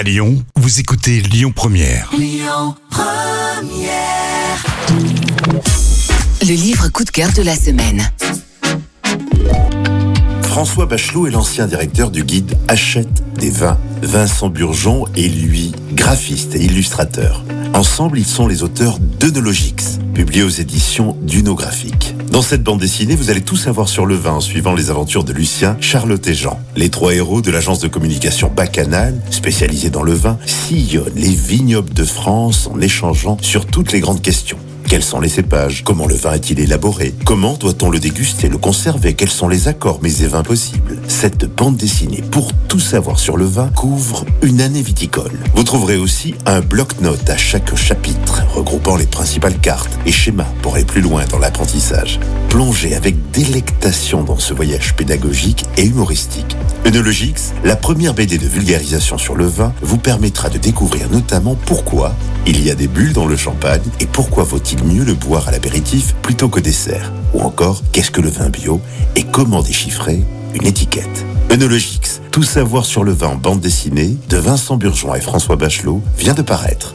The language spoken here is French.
À Lyon, vous écoutez Lyon Première. Le livre coup de cœur de la semaine. François Bachelot est l'ancien directeur du guide Achète des vins. Vincent Burgeon est lui graphiste et illustrateur. Ensemble, ils sont les auteurs d'Eunologix, publié aux éditions d'Unographique. Dans cette bande dessinée, vous allez tout savoir sur le vin en suivant les aventures de Lucien, Charlotte et Jean. Les trois héros de l'agence de communication Bacchanal, spécialisée dans le vin, sillonnent les vignobles de France en échangeant sur toutes les grandes questions. Quels sont les cépages? Comment le vin est-il élaboré? Comment doit-on le déguster, le conserver? Quels sont les accords, mais et vins possibles Cette bande dessinée, pour tout savoir sur le vin, couvre une année viticole. Vous trouverez aussi un bloc-notes à chaque chapitre, les principales cartes et schémas pour aller plus loin dans l'apprentissage. Plongez avec délectation dans ce voyage pédagogique et humoristique. Œnologix, la première BD de vulgarisation sur le vin, vous permettra de découvrir notamment pourquoi il y a des bulles dans le champagne et pourquoi vaut-il mieux le boire à l'apéritif plutôt qu'au dessert Ou encore, qu'est-ce que le vin bio et comment déchiffrer une étiquette Œnologix, tout savoir sur le vin en bande dessinée de Vincent Burgeon et François Bachelot vient de paraître